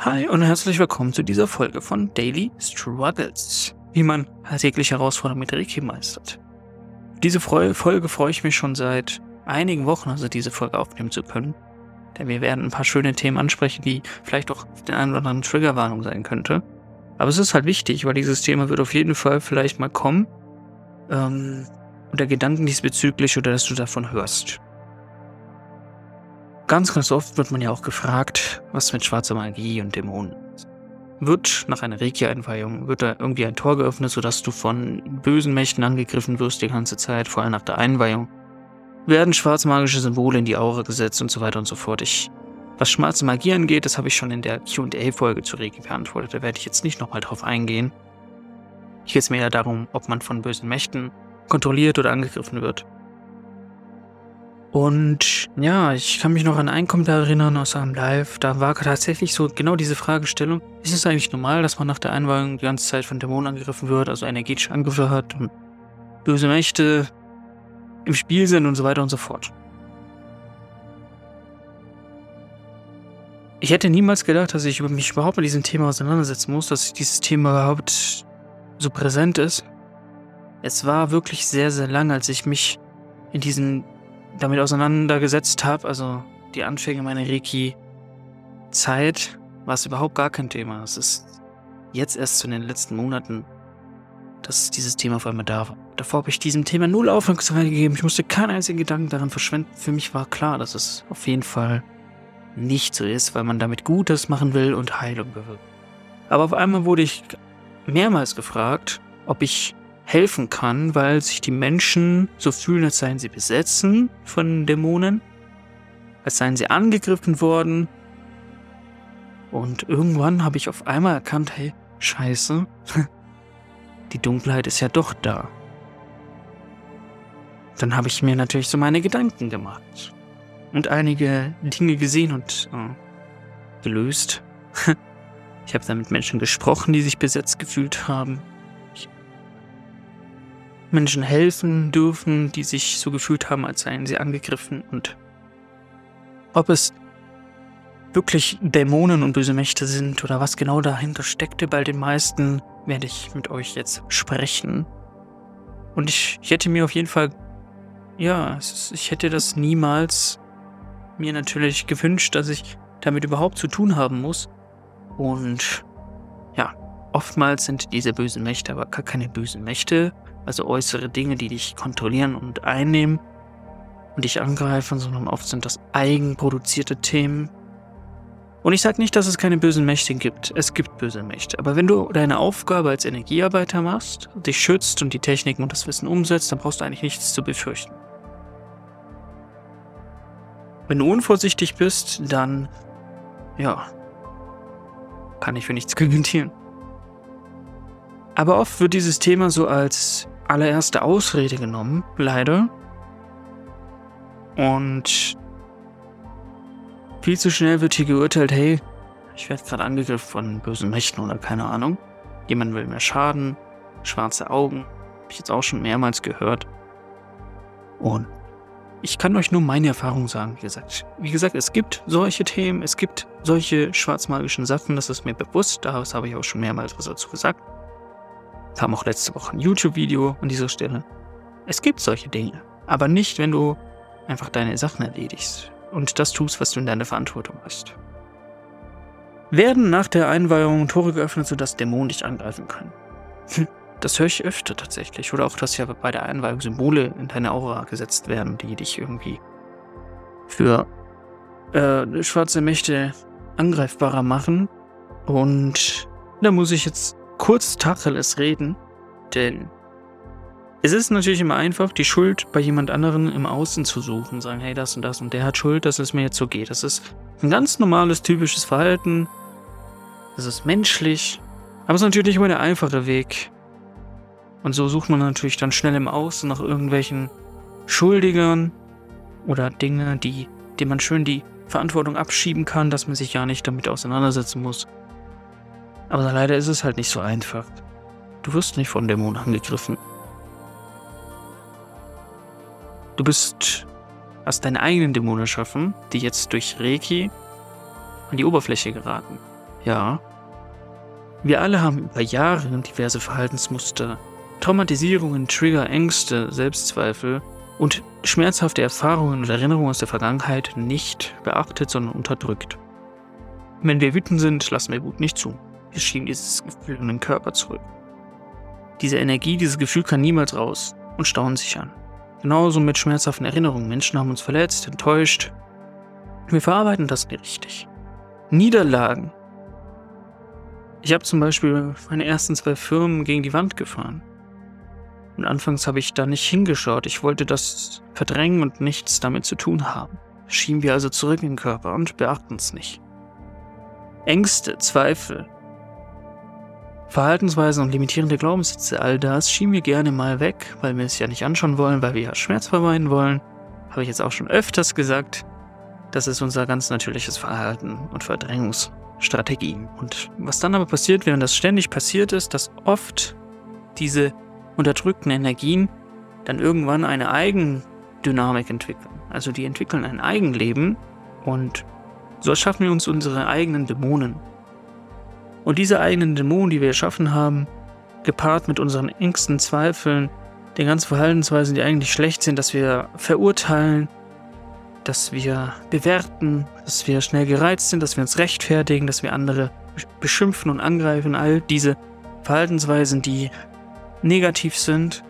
Hi und herzlich willkommen zu dieser Folge von Daily Struggles, wie man alltägliche Herausforderungen mit Reiki meistert. Diese Folge freue ich mich schon seit einigen Wochen, also diese Folge aufnehmen zu können, denn wir werden ein paar schöne Themen ansprechen, die vielleicht auch den einen oder anderen Triggerwarnung sein könnte. Aber es ist halt wichtig, weil dieses Thema wird auf jeden Fall vielleicht mal kommen. Ähm, oder Gedanken diesbezüglich oder dass du davon hörst. Ganz, ganz oft wird man ja auch gefragt, was mit schwarzer Magie und Dämonen ist. Wird nach einer Reiki-Einweihung, wird da irgendwie ein Tor geöffnet, sodass du von bösen Mächten angegriffen wirst die ganze Zeit, vor allem nach der Einweihung? Werden schwarzmagische Symbole in die Aura gesetzt und so weiter und so fort. Ich, was schwarze Magie angeht, das habe ich schon in der Q&A-Folge zu Reiki beantwortet, da werde ich jetzt nicht nochmal drauf eingehen. Hier geht es mir ja darum, ob man von bösen Mächten kontrolliert oder angegriffen wird. Und ja, ich kann mich noch an einen Kommentar erinnern aus einem Live. Da war tatsächlich so genau diese Fragestellung. Ist es eigentlich normal, dass man nach der Einweihung die ganze Zeit von Dämonen angegriffen wird, also energetische Angriffe hat und böse Mächte im Spiel sind und so weiter und so fort? Ich hätte niemals gedacht, dass ich mich überhaupt mit diesem Thema auseinandersetzen muss, dass dieses Thema überhaupt so präsent ist. Es war wirklich sehr, sehr lang, als ich mich in diesem damit auseinandergesetzt habe, also die Anfänge meiner Reiki-Zeit, war es überhaupt gar kein Thema. Es ist jetzt erst in den letzten Monaten, dass dieses Thema auf einmal da war. Davor habe ich diesem Thema null Aufmerksamkeit gegeben. Ich musste keinen einzigen Gedanken daran verschwenden. Für mich war klar, dass es auf jeden Fall nicht so ist, weil man damit Gutes machen will und Heilung bewirkt. Aber auf einmal wurde ich mehrmals gefragt, ob ich helfen kann, weil sich die Menschen so fühlen, als seien sie besetzen von Dämonen, als seien sie angegriffen worden. Und irgendwann habe ich auf einmal erkannt, hey, scheiße, die Dunkelheit ist ja doch da. Dann habe ich mir natürlich so meine Gedanken gemacht und einige Dinge gesehen und äh, gelöst. ich habe dann mit Menschen gesprochen, die sich besetzt gefühlt haben. Menschen helfen dürfen, die sich so gefühlt haben, als seien sie angegriffen und ob es wirklich Dämonen und böse Mächte sind oder was genau dahinter steckte bei den meisten, werde ich mit euch jetzt sprechen. Und ich, ich hätte mir auf jeden Fall, ja, ich hätte das niemals mir natürlich gewünscht, dass ich damit überhaupt zu tun haben muss. Und ja, oftmals sind diese bösen Mächte aber gar keine bösen Mächte, also äußere Dinge, die dich kontrollieren und einnehmen und dich angreifen, sondern oft sind das eigenproduzierte Themen. Und ich sage nicht, dass es keine bösen Mächte gibt. Es gibt böse Mächte. Aber wenn du deine Aufgabe als Energiearbeiter machst, dich schützt und die Techniken und das Wissen umsetzt, dann brauchst du eigentlich nichts zu befürchten. Wenn du unvorsichtig bist, dann, ja, kann ich für nichts garantieren. Aber oft wird dieses Thema so als allererste Ausrede genommen, leider. Und viel zu schnell wird hier geurteilt, hey, ich werde gerade angegriffen von bösen Mächten oder keine Ahnung. Jemand will mir schaden, schwarze Augen, habe ich jetzt auch schon mehrmals gehört. Und ich kann euch nur meine Erfahrung sagen, wie gesagt. Wie gesagt, es gibt solche Themen, es gibt solche schwarzmagischen Sachen, das ist mir bewusst, daraus habe ich auch schon mehrmals was dazu gesagt kam auch letzte Woche ein YouTube-Video an dieser Stelle. Es gibt solche Dinge, aber nicht, wenn du einfach deine Sachen erledigst und das tust, was du in deiner Verantwortung hast. Werden nach der Einweihung Tore geöffnet, sodass Dämonen dich angreifen können? Das höre ich öfter tatsächlich. Oder auch, dass ja bei der Einweihung Symbole in deine Aura gesetzt werden, die dich irgendwie für äh, schwarze Mächte angreifbarer machen. Und da muss ich jetzt kurz Tacheles reden, denn es ist natürlich immer einfach, die Schuld bei jemand anderen im Außen zu suchen, sagen, hey, das und das und der hat Schuld, dass es mir jetzt so geht. Das ist ein ganz normales, typisches Verhalten. Das ist menschlich, aber es ist natürlich immer der einfache Weg. Und so sucht man natürlich dann schnell im Außen nach irgendwelchen Schuldigern oder Dinge, die, denen man schön die Verantwortung abschieben kann, dass man sich ja nicht damit auseinandersetzen muss. Aber leider ist es halt nicht so einfach. Du wirst nicht von Dämonen angegriffen. Du bist, hast deine eigenen Dämonen erschaffen, die jetzt durch Reiki an die Oberfläche geraten. Ja. Wir alle haben über Jahre diverse Verhaltensmuster, Traumatisierungen, Trigger, Ängste, Selbstzweifel und schmerzhafte Erfahrungen und Erinnerungen aus der Vergangenheit nicht beachtet, sondern unterdrückt. Wenn wir wütend sind, lassen wir Wut nicht zu. Wir schieben dieses Gefühl in den Körper zurück. Diese Energie, dieses Gefühl kann niemals raus und stauen sich an. Genauso mit schmerzhaften Erinnerungen. Menschen haben uns verletzt, enttäuscht. Wir verarbeiten das nicht richtig. Niederlagen. Ich habe zum Beispiel meine ersten zwei Firmen gegen die Wand gefahren. Und anfangs habe ich da nicht hingeschaut. Ich wollte das verdrängen und nichts damit zu tun haben. Schieben wir also zurück in den Körper und beachten es nicht. Ängste, Zweifel, Verhaltensweisen und limitierende Glaubenssätze, all das schieben wir gerne mal weg, weil wir es ja nicht anschauen wollen, weil wir ja Schmerz vermeiden wollen. Habe ich jetzt auch schon öfters gesagt. Das ist unser ganz natürliches Verhalten und Verdrängungsstrategien. Und was dann aber passiert, während das ständig passiert ist, dass oft diese unterdrückten Energien dann irgendwann eine Eigendynamik entwickeln. Also die entwickeln ein Eigenleben und so erschaffen wir uns unsere eigenen Dämonen. Und diese eigenen Dämonen, die wir erschaffen haben, gepaart mit unseren engsten Zweifeln, den ganzen Verhaltensweisen, die eigentlich schlecht sind, dass wir verurteilen, dass wir bewerten, dass wir schnell gereizt sind, dass wir uns rechtfertigen, dass wir andere beschimpfen und angreifen, all diese Verhaltensweisen, die negativ sind,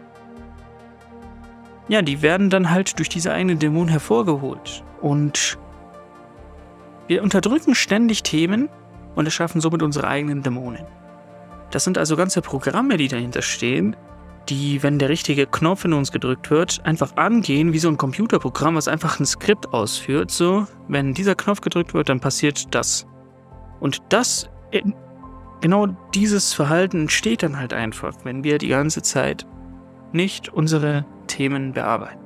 ja, die werden dann halt durch diese eigenen Dämonen hervorgeholt. Und wir unterdrücken ständig Themen und erschaffen somit unsere eigenen Dämonen. Das sind also ganze Programme, die dahinter stehen, die, wenn der richtige Knopf in uns gedrückt wird, einfach angehen wie so ein Computerprogramm, was einfach ein Skript ausführt. So, wenn dieser Knopf gedrückt wird, dann passiert das. Und das, genau dieses Verhalten entsteht dann halt einfach, wenn wir die ganze Zeit nicht unsere Themen bearbeiten.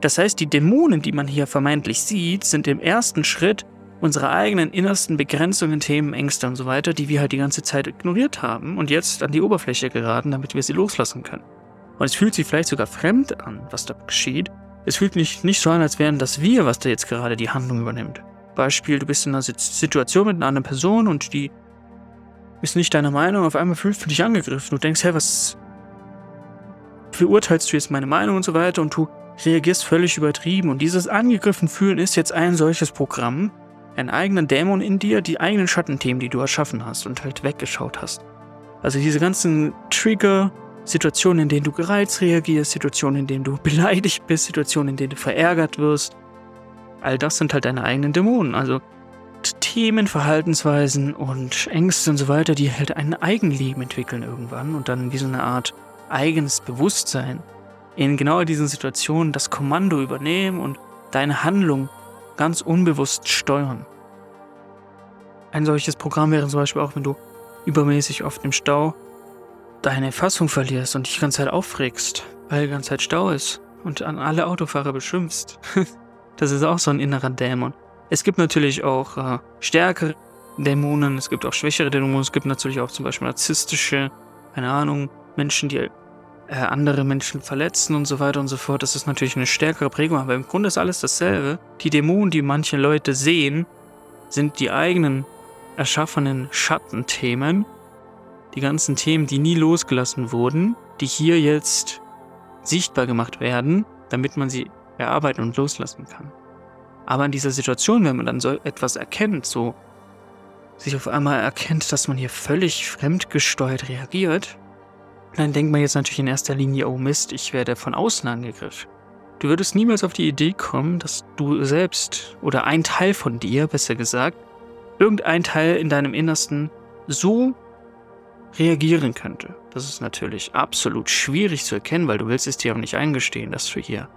Das heißt, die Dämonen, die man hier vermeintlich sieht, sind im ersten Schritt unsere eigenen innersten Begrenzungen, Themen, Ängste und so weiter, die wir halt die ganze Zeit ignoriert haben und jetzt an die Oberfläche geraten, damit wir sie loslassen können. Und es fühlt sich vielleicht sogar fremd an, was da geschieht. Es fühlt sich nicht so an, als wären das wir, was da jetzt gerade die Handlung übernimmt. Beispiel, du bist in einer Situation mit einer anderen Person und die ist nicht deiner Meinung, auf einmal fühlst du dich angegriffen. Du denkst, hey, was verurteilst du jetzt meine Meinung und so weiter und du reagierst völlig übertrieben. Und dieses angegriffen fühlen ist jetzt ein solches Programm, einen eigenen Dämon in dir, die eigenen Schattenthemen, die du erschaffen hast und halt weggeschaut hast. Also diese ganzen Trigger, Situationen, in denen du gereizt reagierst, Situationen, in denen du beleidigt bist, Situationen, in denen du verärgert wirst, all das sind halt deine eigenen Dämonen. Also Themen, Verhaltensweisen und Ängste und so weiter, die halt ein Eigenleben entwickeln irgendwann und dann wie so eine Art eigenes Bewusstsein in genau diesen Situationen das Kommando übernehmen und deine Handlung ganz unbewusst steuern. Ein solches Programm wäre zum Beispiel auch, wenn du übermäßig oft im Stau deine Fassung verlierst und dich die ganze Zeit aufregst, weil die ganze Zeit Stau ist und an alle Autofahrer beschimpfst. das ist auch so ein innerer Dämon. Es gibt natürlich auch äh, stärkere Dämonen, es gibt auch schwächere Dämonen, es gibt natürlich auch zum Beispiel narzisstische, keine Ahnung, Menschen, die äh, andere Menschen verletzen und so weiter und so fort. Das ist natürlich eine stärkere Prägung, aber im Grunde ist alles dasselbe. Die Dämonen, die manche Leute sehen, sind die eigenen erschaffenen Schattenthemen, die ganzen Themen, die nie losgelassen wurden, die hier jetzt sichtbar gemacht werden, damit man sie erarbeiten und loslassen kann. Aber in dieser Situation, wenn man dann so etwas erkennt, so sich auf einmal erkennt, dass man hier völlig fremdgesteuert reagiert, dann denkt man jetzt natürlich in erster Linie, oh Mist, ich werde von außen angegriffen. Du würdest niemals auf die Idee kommen, dass du selbst oder ein Teil von dir, besser gesagt, irgendein Teil in deinem Innersten so reagieren könnte. Das ist natürlich absolut schwierig zu erkennen, weil du willst es dir auch nicht eingestehen, dass du hier,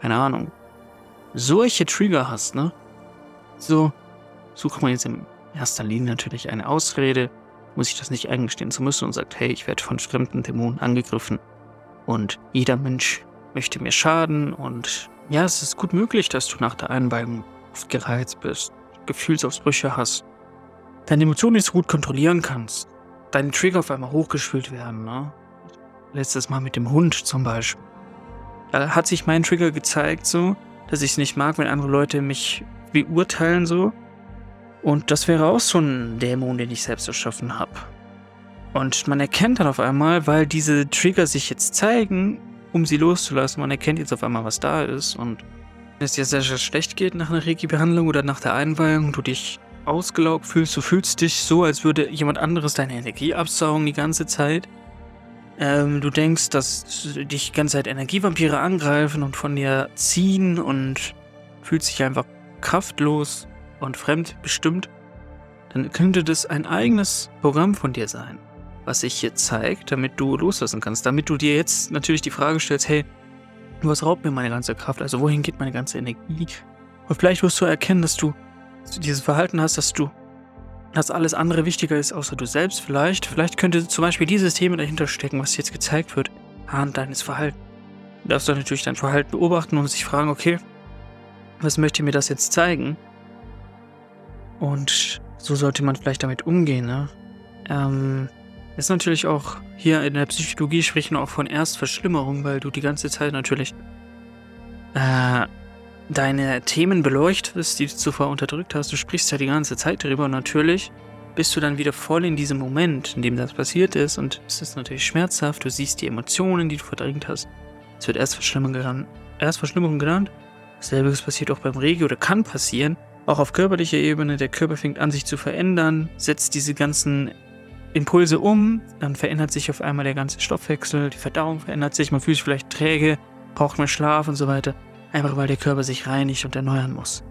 keine Ahnung, solche Trigger hast, ne? So sucht man jetzt in erster Linie natürlich eine Ausrede, muss ich das nicht eingestehen zu müssen und sagt, hey, ich werde von fremden Dämonen angegriffen und jeder Mensch möchte mir schaden und ja, es ist gut möglich, dass du nach der Einweihung oft gereizt bist, Gefühlsausbrüche hast, deine Emotionen nicht so gut kontrollieren kannst, deine Trigger auf einmal hochgeschwült werden, ne? Letztes Mal mit dem Hund zum Beispiel. Da hat sich mein Trigger gezeigt so, dass ich es nicht mag, wenn andere Leute mich beurteilen so Und das wäre auch so ein Dämon, den ich selbst erschaffen habe. Und man erkennt dann auf einmal, weil diese Trigger sich jetzt zeigen, um sie loszulassen, man erkennt jetzt auf einmal, was da ist. Und wenn es dir sehr, sehr schlecht geht nach einer Reiki-Behandlung oder nach der Einweihung, du dich ausgelaugt fühlst, du fühlst dich so, als würde jemand anderes deine Energie absaugen die ganze Zeit. Ähm, du denkst, dass dich die ganze Zeit Energievampire angreifen und von dir ziehen und fühlst dich einfach kraftlos und fremdbestimmt, dann könnte das ein eigenes Programm von dir sein was sich hier zeigt, damit du loslassen kannst. Damit du dir jetzt natürlich die Frage stellst, hey, was raubt mir meine ganze Kraft? Also wohin geht meine ganze Energie? Und vielleicht wirst du erkennen, dass du dieses Verhalten hast, dass du, dass alles andere wichtiger ist, außer du selbst vielleicht. Vielleicht könnte zum Beispiel dieses Thema dahinter stecken, was jetzt gezeigt wird, an deines Verhaltens. Du darfst dann natürlich dein Verhalten beobachten und sich fragen, okay, was möchte mir das jetzt zeigen? Und so sollte man vielleicht damit umgehen, ne? Ähm, ist natürlich auch hier in der Psychologie sprechen auch von Erstverschlimmerung, weil du die ganze Zeit natürlich äh, deine Themen beleuchtest, die du zuvor unterdrückt hast. Du sprichst ja die ganze Zeit darüber und natürlich bist du dann wieder voll in diesem Moment, in dem das passiert ist und es ist natürlich schmerzhaft. Du siehst die Emotionen, die du verdrängt hast. Es wird Erstverschlimmerung genannt. Erstverschlimmerung genannt. Selbiges passiert auch beim Regi oder kann passieren. Auch auf körperlicher Ebene. Der Körper fängt an, sich zu verändern, setzt diese ganzen Impulse um, dann verändert sich auf einmal der ganze Stoffwechsel, die Verdauung verändert sich, man fühlt sich vielleicht träge, braucht mehr Schlaf und so weiter, einfach weil der Körper sich reinigt und erneuern muss.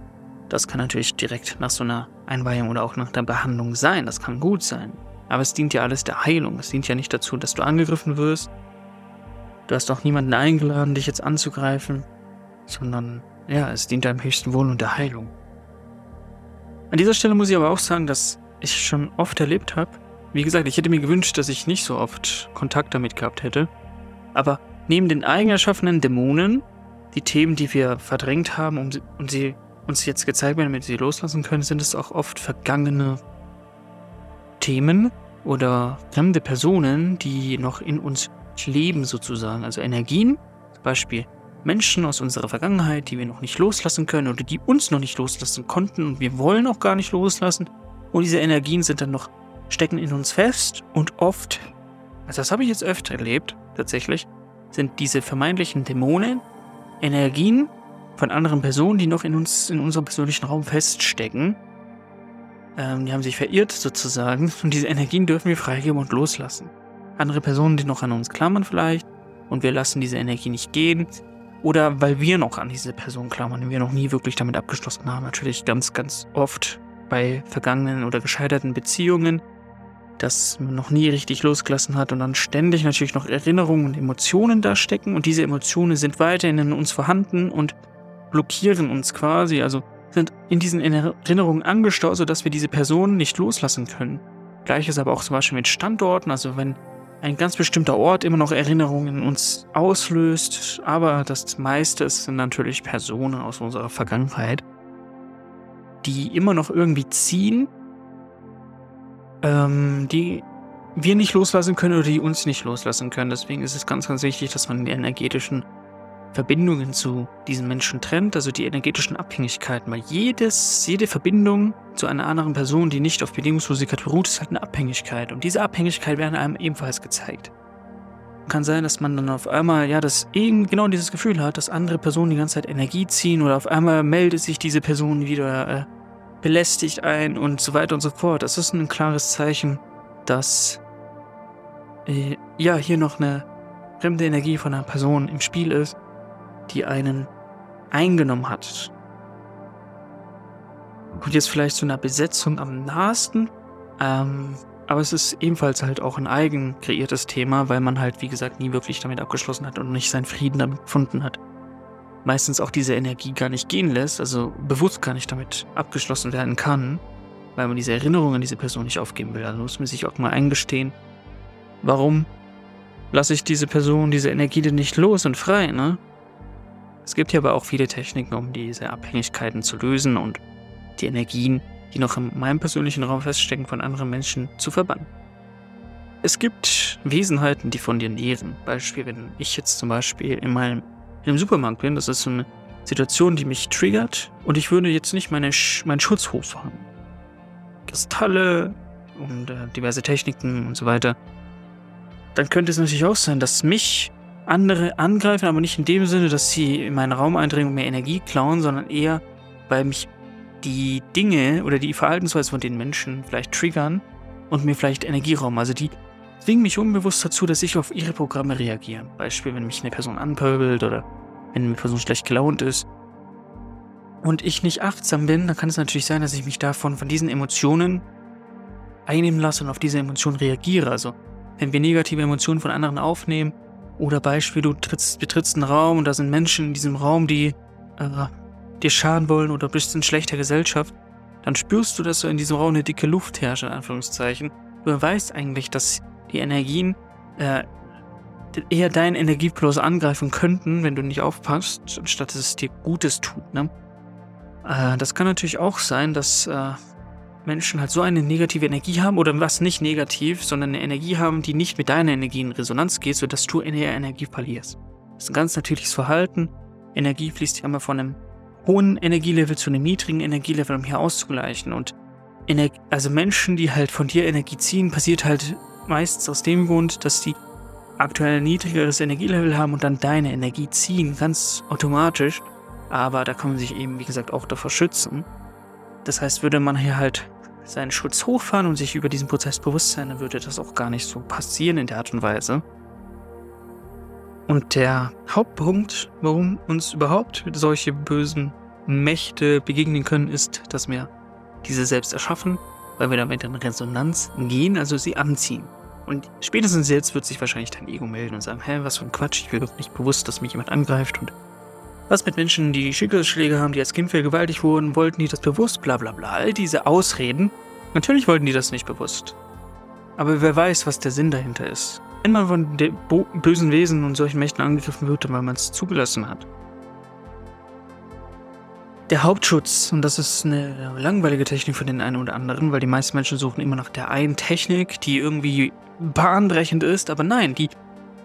Das kann natürlich direkt nach so einer Einweihung oder auch nach der Behandlung sein, das kann gut sein. Aber es dient ja alles der Heilung, es dient ja nicht dazu, dass du angegriffen wirst. Du hast auch niemanden eingeladen, dich jetzt anzugreifen, sondern ja, es dient deinem höchsten Wohl und der Heilung. An dieser Stelle muss ich aber auch sagen, dass ich schon oft erlebt habe, wie gesagt, ich hätte mir gewünscht, dass ich nicht so oft Kontakt damit gehabt hätte. Aber neben den eigen erschaffenen Dämonen, die Themen, die wir verdrängt haben sie, und sie uns jetzt gezeigt werden, damit wir sie loslassen können, sind es auch oft vergangene Themen oder fremde Personen, die noch in uns leben sozusagen. Also Energien, zum Beispiel Menschen aus unserer Vergangenheit, die wir noch nicht loslassen können oder die uns noch nicht loslassen konnten und wir wollen auch gar nicht loslassen. Und diese Energien sind dann noch stecken in uns fest und oft, also das habe ich jetzt öfter erlebt, tatsächlich, sind diese vermeintlichen Dämonen Energien von anderen Personen, die noch in uns, in unserem persönlichen Raum feststecken. Ähm, die haben sich verirrt sozusagen und diese Energien dürfen wir freigeben und loslassen. Andere Personen, die noch an uns klammern vielleicht und wir lassen diese Energie nicht gehen. Oder weil wir noch an diese Person klammern und wir noch nie wirklich damit abgeschlossen haben. Natürlich ganz, ganz oft bei vergangenen oder gescheiterten Beziehungen das man noch nie richtig losgelassen hat und dann ständig natürlich noch Erinnerungen und Emotionen da stecken und diese Emotionen sind weiterhin in uns vorhanden und blockieren uns quasi, also sind in diesen Erinnerungen angestaut, sodass wir diese Personen nicht loslassen können. Gleiches aber auch zum Beispiel mit Standorten, also wenn ein ganz bestimmter Ort immer noch Erinnerungen in uns auslöst, aber das meiste sind natürlich Personen aus unserer Vergangenheit, die immer noch irgendwie ziehen ähm, die wir nicht loslassen können oder die uns nicht loslassen können. Deswegen ist es ganz, ganz wichtig, dass man die energetischen Verbindungen zu diesen Menschen trennt, also die energetischen Abhängigkeiten. Weil jedes, jede Verbindung zu einer anderen Person, die nicht auf Bedingungslosigkeit beruht, ist halt eine Abhängigkeit. Und diese Abhängigkeit werden einem ebenfalls gezeigt. Kann sein, dass man dann auf einmal, ja, das eben genau dieses Gefühl hat, dass andere Personen die ganze Zeit Energie ziehen oder auf einmal meldet sich diese Person wieder äh, belästigt ein und so weiter und so fort. Das ist ein klares Zeichen, dass äh, ja hier noch eine fremde Energie von einer Person im Spiel ist, die einen eingenommen hat. Und jetzt vielleicht zu einer Besetzung am nahesten. Ähm, aber es ist ebenfalls halt auch ein eigen kreiertes Thema, weil man halt, wie gesagt, nie wirklich damit abgeschlossen hat und nicht seinen Frieden damit gefunden hat meistens auch diese Energie gar nicht gehen lässt, also bewusst gar nicht damit abgeschlossen werden kann, weil man diese Erinnerung an diese Person nicht aufgeben will. Also muss man sich auch mal eingestehen, warum lasse ich diese Person, diese Energie denn nicht los und frei, ne? Es gibt ja aber auch viele Techniken, um diese Abhängigkeiten zu lösen und die Energien, die noch in meinem persönlichen Raum feststecken, von anderen Menschen zu verbannen. Es gibt Wesenheiten, die von dir nähren. Beispiel, wenn ich jetzt zum Beispiel in meinem in einem Supermarkt bin. Das ist eine Situation, die mich triggert und ich würde jetzt nicht meine Sch meinen Schutz hochfahren. Kristalle und äh, diverse Techniken und so weiter, dann könnte es natürlich auch sein, dass mich andere angreifen, aber nicht in dem Sinne, dass sie in meinen Raum eindringen und mir Energie klauen, sondern eher, weil mich die Dinge oder die Verhaltensweise von den Menschen vielleicht triggern und mir vielleicht Energie rauben. Also die zwingen mich unbewusst dazu, dass ich auf ihre Programme reagiere. Beispiel, wenn mich eine Person anpöbelt oder wenn eine Person schlecht gelaunt ist und ich nicht achtsam bin, dann kann es natürlich sein, dass ich mich davon, von diesen Emotionen einnehmen lasse und auf diese Emotionen reagiere. Also, wenn wir negative Emotionen von anderen aufnehmen, oder Beispiel, du trittst, betrittst einen Raum und da sind Menschen in diesem Raum, die äh, dir schaden wollen oder bist in schlechter Gesellschaft, dann spürst du, dass so in diesem Raum eine dicke Luft herrscht, in Anführungszeichen. Du weißt eigentlich, dass die Energien äh, eher deinen Energiefluss angreifen könnten, wenn du nicht aufpasst, statt dass es dir Gutes tut. Ne? Äh, das kann natürlich auch sein, dass äh, Menschen halt so eine negative Energie haben oder was nicht negativ, sondern eine Energie haben, die nicht mit deiner Energie in Resonanz geht, sodass du in der Energie verlierst. Das ist ein ganz natürliches Verhalten. Energie fließt ja immer von einem hohen Energielevel zu einem niedrigen Energielevel, um hier auszugleichen. Und Ener also Menschen, die halt von dir Energie ziehen, passiert halt meistens aus dem Grund, dass die aktuell ein niedrigeres Energielevel haben und dann deine Energie ziehen, ganz automatisch. Aber da kann man sich eben, wie gesagt, auch davor schützen. Das heißt, würde man hier halt seinen Schutz hochfahren und sich über diesen Prozess bewusst sein, dann würde das auch gar nicht so passieren in der Art und Weise. Und der Hauptpunkt, warum uns überhaupt solche bösen Mächte begegnen können, ist, dass wir diese selbst erschaffen, weil wir damit in Resonanz gehen, also sie anziehen. Und spätestens jetzt wird sich wahrscheinlich dein Ego melden und sagen, hä, was für ein Quatsch, ich will doch nicht bewusst, dass mich jemand angreift und was mit Menschen, die Schicksalsschläge haben, die als Kind vergewaltigt wurden, wollten die das bewusst, bla bla bla. All diese Ausreden. Natürlich wollten die das nicht bewusst. Aber wer weiß, was der Sinn dahinter ist. Wenn man von bösen Wesen und solchen Mächten angegriffen wird, weil man es zugelassen hat. Der Hauptschutz, und das ist eine langweilige Technik für den einen oder anderen, weil die meisten Menschen suchen immer nach der einen Technik, die irgendwie bahnbrechend ist, aber nein, die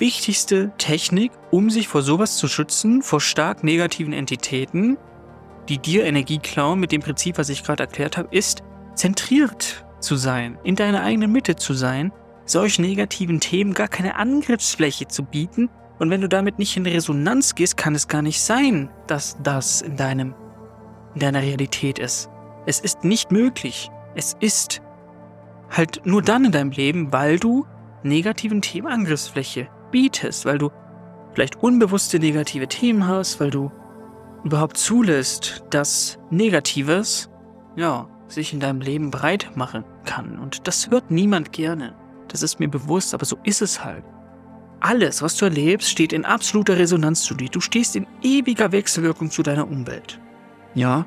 wichtigste Technik, um sich vor sowas zu schützen, vor stark negativen Entitäten, die dir Energie klauen, mit dem Prinzip, was ich gerade erklärt habe, ist, zentriert zu sein, in deiner eigenen Mitte zu sein, solchen negativen Themen gar keine Angriffsfläche zu bieten. Und wenn du damit nicht in Resonanz gehst, kann es gar nicht sein, dass das in deinem, in deiner Realität ist. Es ist nicht möglich. Es ist halt nur dann in deinem Leben, weil du negativen Themen Angriffsfläche bietest, weil du vielleicht unbewusste negative Themen hast, weil du überhaupt zulässt, dass Negatives, ja, sich in deinem Leben breit machen kann. Und das hört niemand gerne. Das ist mir bewusst, aber so ist es halt. Alles, was du erlebst, steht in absoluter Resonanz zu dir. Du stehst in ewiger Wechselwirkung zu deiner Umwelt. Ja?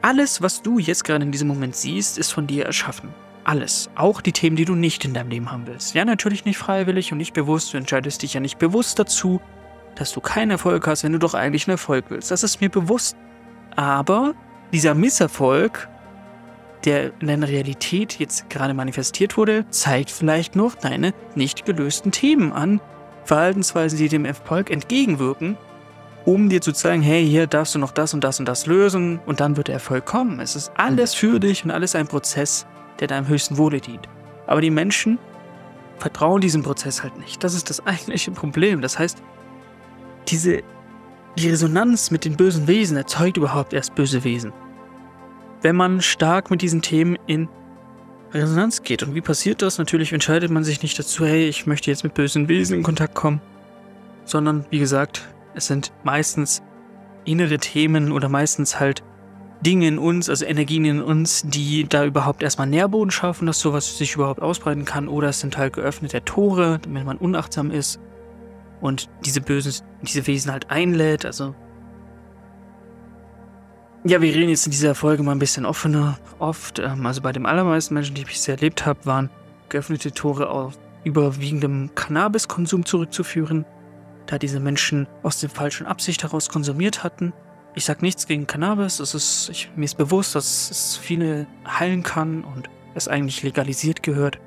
Alles, was du jetzt gerade in diesem Moment siehst, ist von dir erschaffen. Alles. Auch die Themen, die du nicht in deinem Leben haben willst. Ja, natürlich nicht freiwillig und nicht bewusst. Du entscheidest dich ja nicht bewusst dazu, dass du keinen Erfolg hast, wenn du doch eigentlich einen Erfolg willst. Das ist mir bewusst. Aber dieser Misserfolg, der in deiner Realität jetzt gerade manifestiert wurde, zeigt vielleicht noch deine nicht gelösten Themen an. Verhaltensweisen, die dem Erfolg entgegenwirken, um dir zu zeigen, hey, hier darfst du noch das und das und das lösen und dann wird der Erfolg kommen. Es ist alles für dich und alles ein Prozess, der deinem höchsten Wohle dient. Aber die Menschen vertrauen diesem Prozess halt nicht. Das ist das eigentliche Problem. Das heißt, diese, die Resonanz mit den bösen Wesen erzeugt überhaupt erst böse Wesen. Wenn man stark mit diesen Themen in Resonanz geht. Und wie passiert das? Natürlich entscheidet man sich nicht dazu, hey, ich möchte jetzt mit bösen Wesen in Kontakt kommen. Sondern, wie gesagt, es sind meistens innere Themen oder meistens halt Dinge in uns, also Energien in uns, die da überhaupt erstmal Nährboden schaffen, dass sowas sich überhaupt ausbreiten kann. Oder es sind halt geöffnete Tore, wenn man unachtsam ist und diese bösen, diese Wesen halt einlädt. Also ja, wir reden jetzt in dieser Folge mal ein bisschen offener. Oft, ähm, also bei den allermeisten Menschen, die ich bisher erlebt habe, waren geöffnete Tore auf überwiegendem Cannabiskonsum zurückzuführen, da diese Menschen aus der falschen Absicht heraus konsumiert hatten ich sag nichts gegen Cannabis. Es ist, ich, mir ist bewusst, dass es viele heilen kann und es eigentlich legalisiert gehört.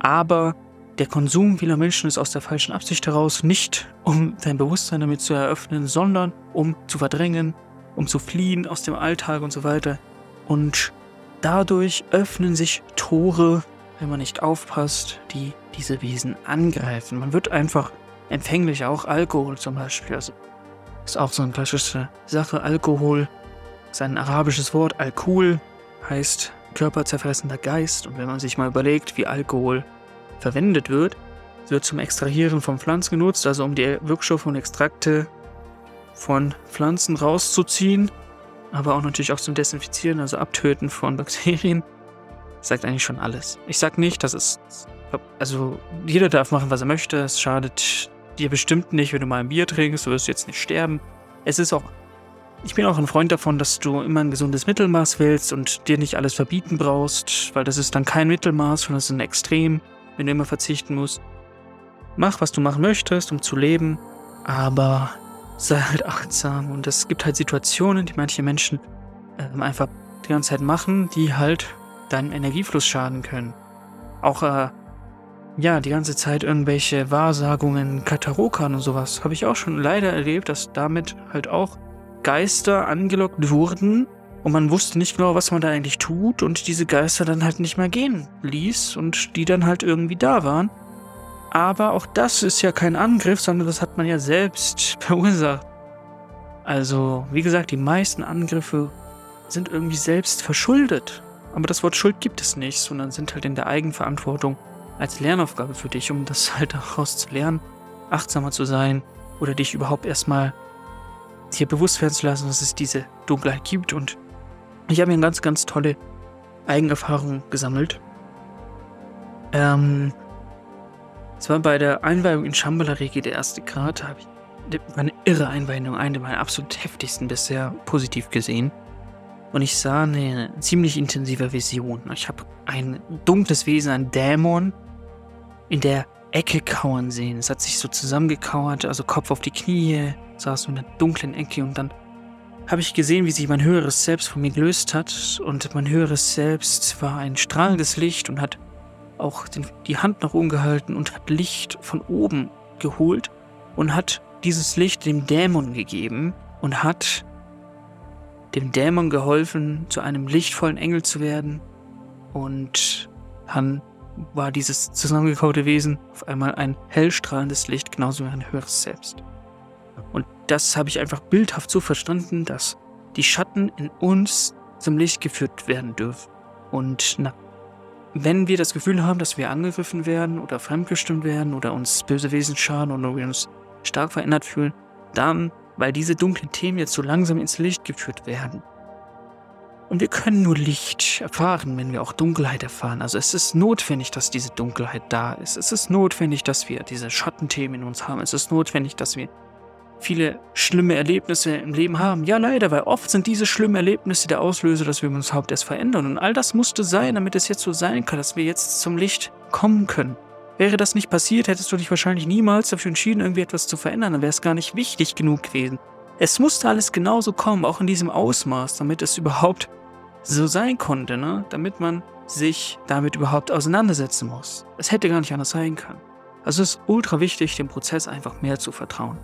Aber der Konsum vieler Menschen ist aus der falschen Absicht heraus nicht, um dein Bewusstsein damit zu eröffnen, sondern um zu verdrängen, um zu fliehen aus dem Alltag und so weiter. Und dadurch öffnen sich Tore, wenn man nicht aufpasst, die diese Wesen angreifen. Man wird einfach empfänglich, auch Alkohol zum Beispiel. Also ist auch so eine klassische Sache. Alkohol ist ein arabisches Wort. Alkohol heißt körperzerfressender Geist. Und wenn man sich mal überlegt, wie Alkohol verwendet wird, wird zum Extrahieren von Pflanzen genutzt, also um die Wirkstoffe und Extrakte von Pflanzen rauszuziehen, aber auch natürlich auch zum Desinfizieren, also Abtöten von Bakterien. Das sagt eigentlich schon alles. Ich sag nicht, dass es. Also, jeder darf machen, was er möchte. Es schadet dir bestimmt nicht, wenn du mal ein Bier trinkst. Du wirst jetzt nicht sterben. Es ist auch. Ich bin auch ein Freund davon, dass du immer ein gesundes Mittelmaß wählst und dir nicht alles verbieten brauchst, weil das ist dann kein Mittelmaß, sondern das ist ein Extrem, wenn du immer verzichten musst. Mach, was du machen möchtest, um zu leben, aber sei halt achtsam. Und es gibt halt Situationen, die manche Menschen äh, einfach die ganze Zeit machen, die halt deinem Energiefluss schaden können. Auch, äh, ja, die ganze Zeit irgendwelche Wahrsagungen, Katarokan und sowas habe ich auch schon leider erlebt, dass damit halt auch Geister angelockt wurden und man wusste nicht genau, was man da eigentlich tut und diese Geister dann halt nicht mehr gehen ließ und die dann halt irgendwie da waren. Aber auch das ist ja kein Angriff, sondern das hat man ja selbst verursacht. Also, wie gesagt, die meisten Angriffe sind irgendwie selbst verschuldet. Aber das Wort Schuld gibt es nicht, sondern sind halt in der Eigenverantwortung als Lernaufgabe für dich, um das halt daraus zu lernen, achtsamer zu sein oder dich überhaupt erstmal dir bewusst werden zu lassen, dass es diese Dunkelheit gibt. Und ich habe hier eine ganz, ganz tolle Eigenerfahrung gesammelt. Ähm, es war bei der Einweihung in Shambhala Regi der erste Grad, habe ich eine irre Einweihung, eine meiner absolut heftigsten bisher positiv gesehen. Und ich sah eine ziemlich intensive Vision. Ich habe ein dunkles Wesen, ein Dämon, in der Ecke kauern sehen. Es hat sich so zusammengekauert, also Kopf auf die Knie, saß so in der dunklen Ecke und dann habe ich gesehen, wie sich mein höheres Selbst von mir gelöst hat und mein höheres Selbst war ein strahlendes Licht und hat auch den, die Hand nach oben gehalten und hat Licht von oben geholt und hat dieses Licht dem Dämon gegeben und hat dem Dämon geholfen, zu einem lichtvollen Engel zu werden. Und dann war dieses zusammengekaute Wesen auf einmal ein hellstrahlendes Licht, genauso wie ein höheres Selbst. Und das habe ich einfach bildhaft so verstanden, dass die Schatten in uns zum Licht geführt werden dürfen. Und na, wenn wir das Gefühl haben, dass wir angegriffen werden oder fremdgestimmt werden oder uns böse Wesen schaden oder wir uns stark verändert fühlen, dann weil diese dunklen Themen jetzt so langsam ins Licht geführt werden. Und wir können nur Licht erfahren, wenn wir auch Dunkelheit erfahren. Also es ist notwendig, dass diese Dunkelheit da ist. Es ist notwendig, dass wir diese Schattenthemen in uns haben. Es ist notwendig, dass wir viele schlimme Erlebnisse im Leben haben. Ja, leider, weil oft sind diese schlimmen Erlebnisse der Auslöser, dass wir uns überhaupt erst verändern. Und all das musste sein, damit es jetzt so sein kann, dass wir jetzt zum Licht kommen können. Wäre das nicht passiert, hättest du dich wahrscheinlich niemals dafür entschieden, irgendwie etwas zu verändern. Dann wäre es gar nicht wichtig genug gewesen. Es musste alles genauso kommen, auch in diesem Ausmaß, damit es überhaupt so sein konnte, ne? Damit man sich damit überhaupt auseinandersetzen muss. Es hätte gar nicht anders sein können. Also es ist ultra wichtig, dem Prozess einfach mehr zu vertrauen.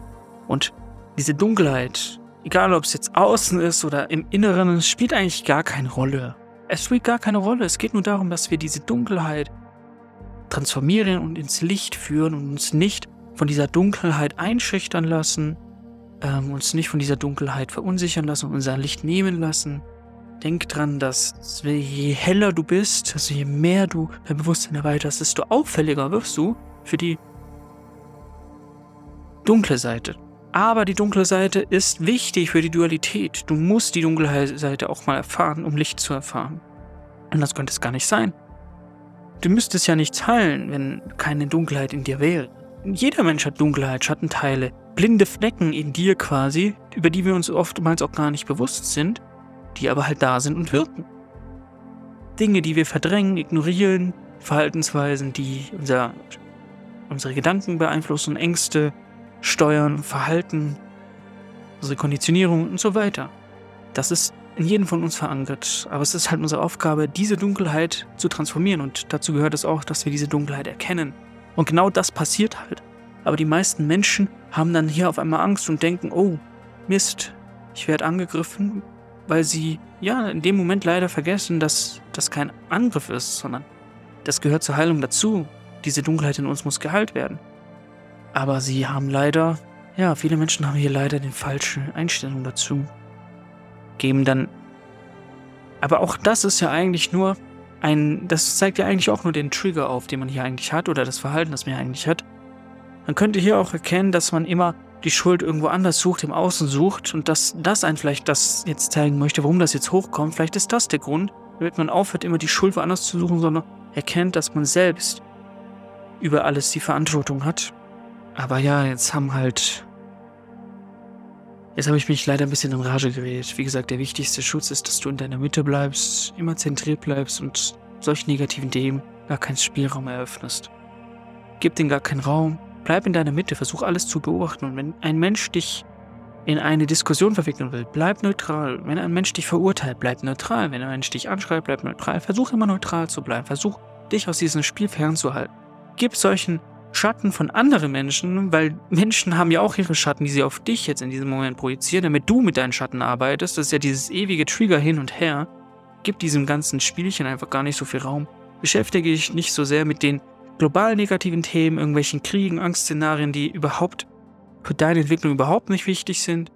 Und diese Dunkelheit, egal ob es jetzt außen ist oder im Inneren, spielt eigentlich gar keine Rolle. Es spielt gar keine Rolle. Es geht nur darum, dass wir diese Dunkelheit transformieren und ins Licht führen und uns nicht von dieser Dunkelheit einschüchtern lassen, ähm, uns nicht von dieser Dunkelheit verunsichern lassen und unser Licht nehmen lassen. Denk dran, dass je heller du bist, also je mehr du dein Bewusstsein erweiterst, desto auffälliger wirst du für die dunkle Seite. Aber die dunkle Seite ist wichtig für die Dualität. Du musst die dunkle Seite auch mal erfahren, um Licht zu erfahren. Und das könnte es gar nicht sein. Du müsstest ja nichts heilen, wenn keine Dunkelheit in dir wäre. Jeder Mensch hat Dunkelheit, Schattenteile, blinde Flecken in dir quasi, über die wir uns oftmals auch gar nicht bewusst sind, die aber halt da sind und wirken. Dinge, die wir verdrängen, ignorieren, Verhaltensweisen, die unser, unsere Gedanken beeinflussen, Ängste steuern, Verhalten, unsere Konditionierung und so weiter. Das ist in jedem von uns verankert. Aber es ist halt unsere Aufgabe, diese Dunkelheit zu transformieren. Und dazu gehört es auch, dass wir diese Dunkelheit erkennen. Und genau das passiert halt. Aber die meisten Menschen haben dann hier auf einmal Angst und denken, oh, Mist, ich werde angegriffen. weil sie ja in dem Moment leider vergessen, dass das kein Angriff ist, sondern das gehört zur Heilung dazu. Diese Dunkelheit in uns muss geheilt werden. Aber sie haben leider, ja, viele Menschen haben hier leider die falsche Einstellung dazu. Geben dann. Aber auch das ist ja eigentlich nur ein. Das zeigt ja eigentlich auch nur den Trigger auf, den man hier eigentlich hat, oder das Verhalten, das man hier eigentlich hat. Man könnte hier auch erkennen, dass man immer die Schuld irgendwo anders sucht, im Außen sucht und dass das einen vielleicht das jetzt zeigen möchte, warum das jetzt hochkommt. Vielleicht ist das der Grund, damit man aufhört, immer die Schuld woanders zu suchen, sondern erkennt, dass man selbst über alles die Verantwortung hat. Aber ja, jetzt haben halt. Jetzt habe ich mich leider ein bisschen in Rage geredet. Wie gesagt, der wichtigste Schutz ist, dass du in deiner Mitte bleibst, immer zentriert bleibst und solchen negativen Themen gar keinen Spielraum eröffnest. Gib denen gar keinen Raum, Bleib in deiner Mitte, versuch alles zu beobachten. Und wenn ein Mensch dich in eine Diskussion verwickeln will, bleib neutral. Wenn ein Mensch dich verurteilt, bleib neutral. Wenn ein Mensch dich anschreibt, bleib neutral. Versuch immer neutral zu bleiben. Versuch, dich aus diesem Spiel fernzuhalten. Gib solchen Schatten von anderen Menschen, weil Menschen haben ja auch ihre Schatten, die sie auf dich jetzt in diesem Moment projizieren, damit du mit deinen Schatten arbeitest. Das ist ja dieses ewige Trigger hin und her. Gib diesem ganzen Spielchen einfach gar nicht so viel Raum. Beschäftige dich nicht so sehr mit den global negativen Themen, irgendwelchen Kriegen, Angstszenarien, die überhaupt für deine Entwicklung überhaupt nicht wichtig sind.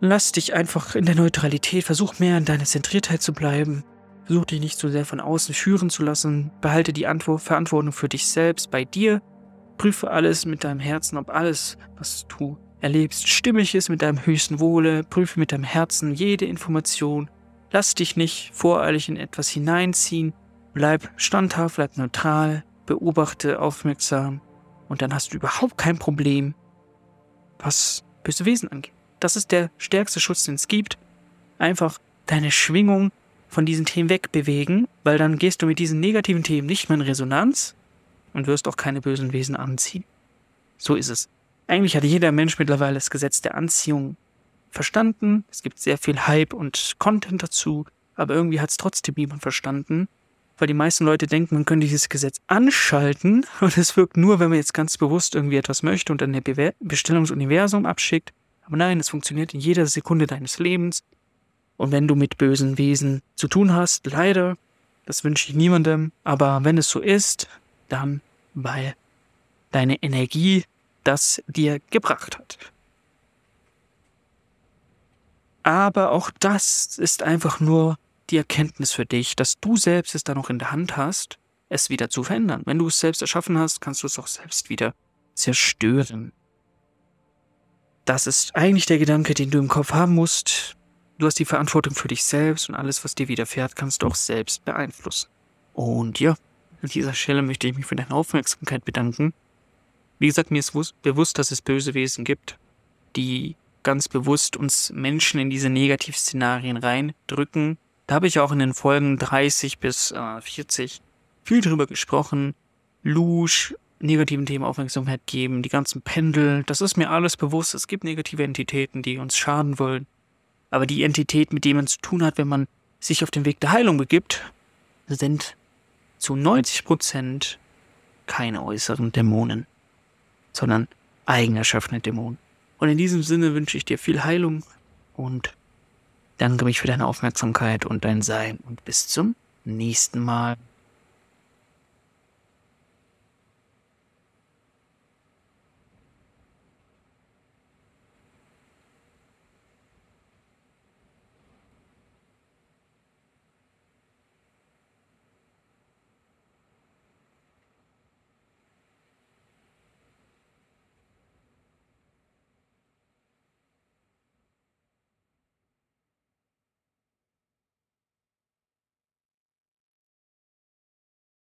Lass dich einfach in der Neutralität, versuch mehr in deiner Zentriertheit zu bleiben. Versuch dich nicht so sehr von außen führen zu lassen. Behalte die Antwort, Verantwortung für dich selbst bei dir. Prüfe alles mit deinem Herzen, ob alles, was du erlebst, stimmig ist mit deinem höchsten Wohle. Prüfe mit deinem Herzen jede Information. Lass dich nicht voreilig in etwas hineinziehen. Bleib standhaft, bleib neutral, beobachte aufmerksam und dann hast du überhaupt kein Problem, was böse Wesen angeht. Das ist der stärkste Schutz, den es gibt. Einfach deine Schwingung von diesen Themen wegbewegen, weil dann gehst du mit diesen negativen Themen nicht mehr in Resonanz und wirst auch keine bösen Wesen anziehen. So ist es. Eigentlich hat jeder Mensch mittlerweile das Gesetz der Anziehung verstanden. Es gibt sehr viel Hype und Content dazu, aber irgendwie hat es trotzdem niemand verstanden, weil die meisten Leute denken, man könnte dieses Gesetz anschalten und es wirkt nur, wenn man jetzt ganz bewusst irgendwie etwas möchte und dann Be Bestellungsuniversum abschickt. Aber nein, es funktioniert in jeder Sekunde deines Lebens. Und wenn du mit bösen Wesen zu tun hast, leider, das wünsche ich niemandem, aber wenn es so ist, dann weil deine Energie das dir gebracht hat. Aber auch das ist einfach nur die Erkenntnis für dich, dass du selbst es dann noch in der Hand hast, es wieder zu verändern. Wenn du es selbst erschaffen hast, kannst du es auch selbst wieder zerstören. Das ist eigentlich der Gedanke, den du im Kopf haben musst. Du hast die Verantwortung für dich selbst und alles, was dir widerfährt, kannst du auch selbst beeinflussen. Und ja, an dieser Stelle möchte ich mich für deine Aufmerksamkeit bedanken. Wie gesagt, mir ist bewusst, dass es böse Wesen gibt, die ganz bewusst uns Menschen in diese Negativszenarien reindrücken, da habe ich auch in den Folgen 30 bis äh, 40 viel drüber gesprochen. Lusch, negativen Themen Aufmerksamkeit geben, die ganzen Pendel, das ist mir alles bewusst. Es gibt negative Entitäten, die uns schaden wollen. Aber die Entität, mit der man zu tun hat, wenn man sich auf den Weg der Heilung begibt, sind zu 90 Prozent keine äußeren Dämonen, sondern eigenerschaffene Dämonen. Und in diesem Sinne wünsche ich dir viel Heilung und Danke mich für deine Aufmerksamkeit und dein Sein und bis zum nächsten Mal.